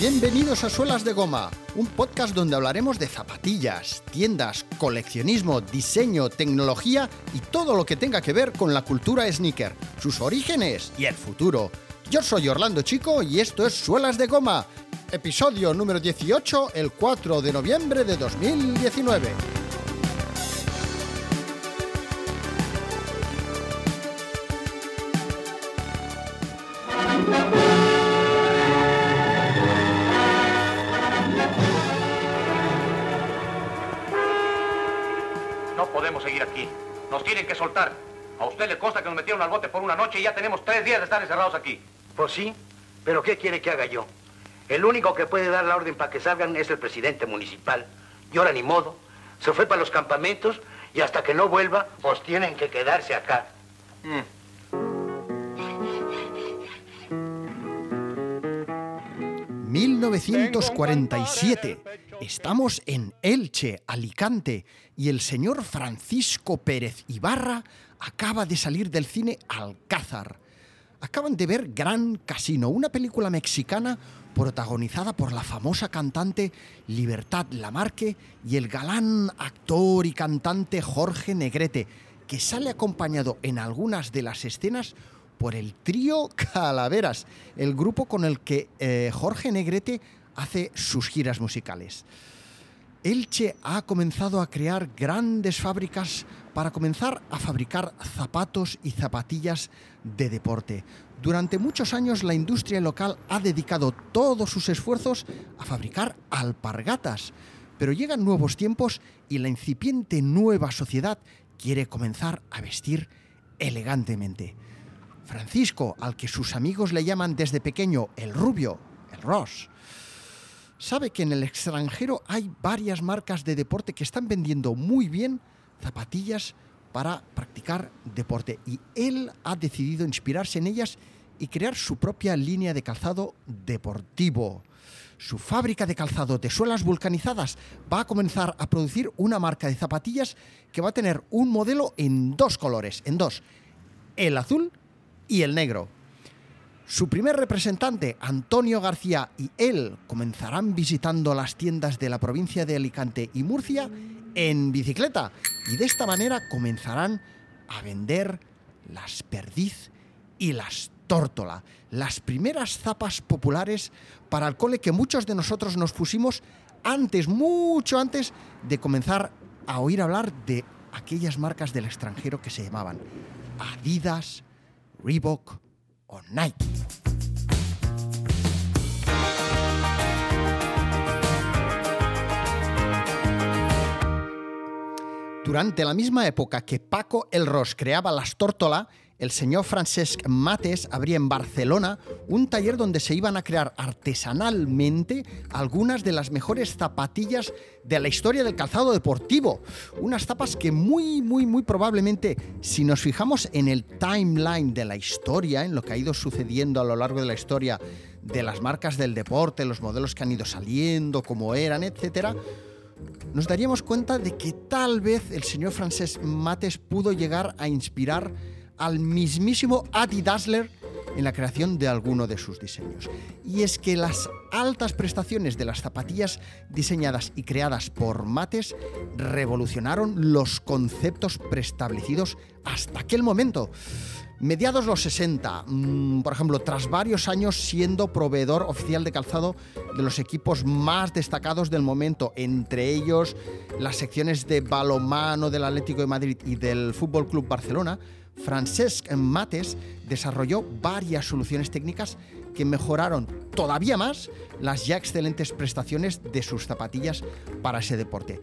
Bienvenidos a Suelas de Goma, un podcast donde hablaremos de zapatillas, tiendas, coleccionismo, diseño, tecnología y todo lo que tenga que ver con la cultura sneaker, sus orígenes y el futuro. Yo soy Orlando Chico y esto es Suelas de Goma, episodio número 18, el 4 de noviembre de 2019. No podemos seguir aquí. Nos tienen que soltar. A usted le consta que nos metieron al bote por una noche y ya tenemos tres días de estar encerrados aquí. Pues sí, pero ¿qué quiere que haga yo? El único que puede dar la orden para que salgan es el presidente municipal. Y ahora ni modo. Se fue para los campamentos y hasta que no vuelva, pues tienen que quedarse acá. Mm. 1947. Estamos en Elche, Alicante, y el señor Francisco Pérez Ibarra acaba de salir del cine Alcázar. Acaban de ver Gran Casino, una película mexicana protagonizada por la famosa cantante Libertad Lamarque y el galán actor y cantante Jorge Negrete, que sale acompañado en algunas de las escenas por el trío Calaveras, el grupo con el que eh, Jorge Negrete hace sus giras musicales. Elche ha comenzado a crear grandes fábricas para comenzar a fabricar zapatos y zapatillas de deporte. Durante muchos años la industria local ha dedicado todos sus esfuerzos a fabricar alpargatas, pero llegan nuevos tiempos y la incipiente nueva sociedad quiere comenzar a vestir elegantemente. Francisco, al que sus amigos le llaman desde pequeño el rubio, el Ross, sabe que en el extranjero hay varias marcas de deporte que están vendiendo muy bien zapatillas para practicar deporte y él ha decidido inspirarse en ellas y crear su propia línea de calzado deportivo. Su fábrica de calzado de suelas vulcanizadas va a comenzar a producir una marca de zapatillas que va a tener un modelo en dos colores, en dos, el azul y el negro. Su primer representante, Antonio García, y él comenzarán visitando las tiendas de la provincia de Alicante y Murcia en bicicleta. Y de esta manera comenzarán a vender las perdiz y las tórtola, las primeras zapas populares para el cole que muchos de nosotros nos pusimos antes, mucho antes de comenzar a oír hablar de aquellas marcas del extranjero que se llamaban Adidas, Reebok o Nike. Durante la misma época que Paco El Ros creaba las tórtola, el señor Francesc Mates abría en Barcelona un taller donde se iban a crear artesanalmente algunas de las mejores zapatillas de la historia del calzado deportivo. Unas zapas que muy, muy, muy probablemente, si nos fijamos en el timeline de la historia, en lo que ha ido sucediendo a lo largo de la historia de las marcas del deporte, los modelos que han ido saliendo, cómo eran, etcétera, nos daríamos cuenta de que tal vez el señor Francesc Mates pudo llegar a inspirar al mismísimo Adi Dassler en la creación de alguno de sus diseños. Y es que las altas prestaciones de las zapatillas diseñadas y creadas por Mates revolucionaron los conceptos preestablecidos hasta aquel momento. Mediados los 60, mmm, por ejemplo, tras varios años siendo proveedor oficial de calzado de los equipos más destacados del momento, entre ellos las secciones de balomano del Atlético de Madrid y del Fútbol Club Barcelona, Francesc Mates desarrolló varias soluciones técnicas que mejoraron todavía más las ya excelentes prestaciones de sus zapatillas para ese deporte.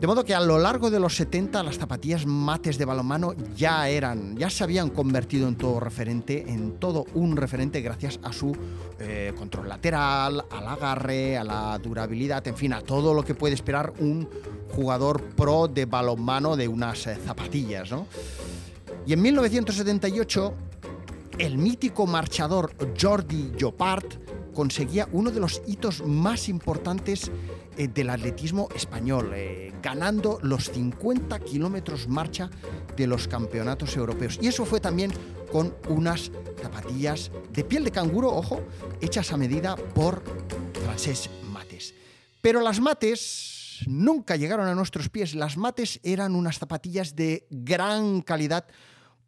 De modo que a lo largo de los 70 las zapatillas mates de balonmano ya eran, ya se habían convertido en todo referente, en todo un referente gracias a su eh, control lateral, al agarre, a la durabilidad, en fin, a todo lo que puede esperar un jugador pro de balonmano de unas eh, zapatillas, ¿no? Y en 1978 el mítico marchador Jordi Llopart conseguía uno de los hitos más importantes eh, del atletismo español, eh, ganando los 50 kilómetros marcha de los campeonatos europeos. Y eso fue también con unas zapatillas de piel de canguro, ojo, hechas a medida por Francesc Mates. Pero las mates nunca llegaron a nuestros pies. Las mates eran unas zapatillas de gran calidad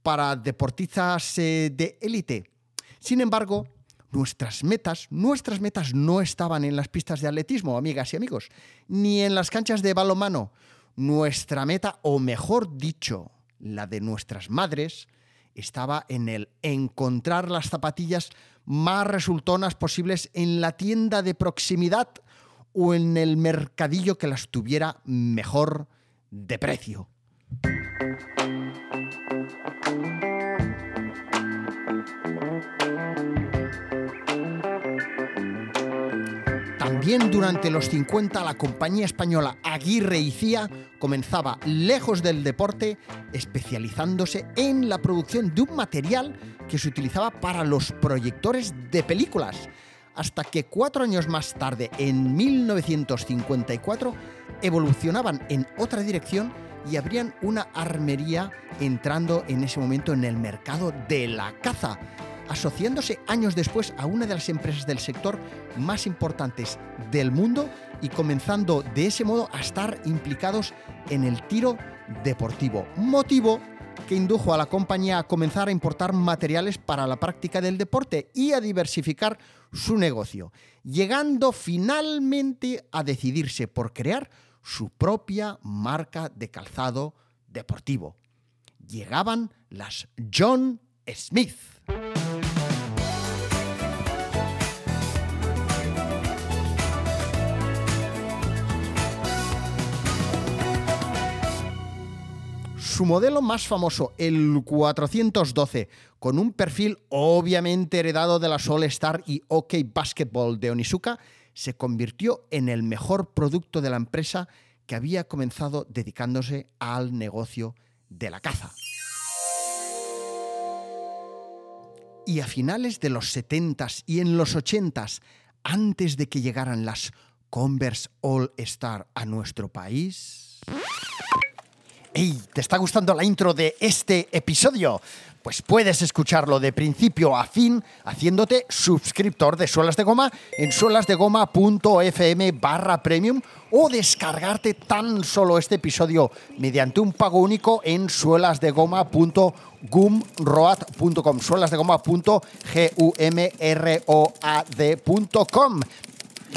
para deportistas eh, de élite. Sin embargo, nuestras metas, nuestras metas no estaban en las pistas de atletismo, amigas y amigos, ni en las canchas de balonmano. Nuestra meta, o mejor dicho, la de nuestras madres, estaba en el encontrar las zapatillas más resultonas posibles en la tienda de proximidad o en el mercadillo que las tuviera mejor de precio. Durante los 50 la compañía española Aguirre y Cía comenzaba lejos del deporte, especializándose en la producción de un material que se utilizaba para los proyectores de películas, hasta que cuatro años más tarde, en 1954, evolucionaban en otra dirección y abrían una armería entrando en ese momento en el mercado de la caza asociándose años después a una de las empresas del sector más importantes del mundo y comenzando de ese modo a estar implicados en el tiro deportivo. Motivo que indujo a la compañía a comenzar a importar materiales para la práctica del deporte y a diversificar su negocio, llegando finalmente a decidirse por crear su propia marca de calzado deportivo. Llegaban las John Smith. Su modelo más famoso, el 412, con un perfil obviamente heredado de la All Star y OK Basketball de Onizuka, se convirtió en el mejor producto de la empresa que había comenzado dedicándose al negocio de la caza. Y a finales de los 70s y en los 80s, antes de que llegaran las Converse All Star a nuestro país, ¿Te está gustando la intro de este episodio? Pues puedes escucharlo de principio a fin haciéndote suscriptor de Suelas de Goma en suelasdegoma.fm barra premium o descargarte tan solo este episodio mediante un pago único en suelasdegoma.gumroad.com suelasdegoma.gumroad.com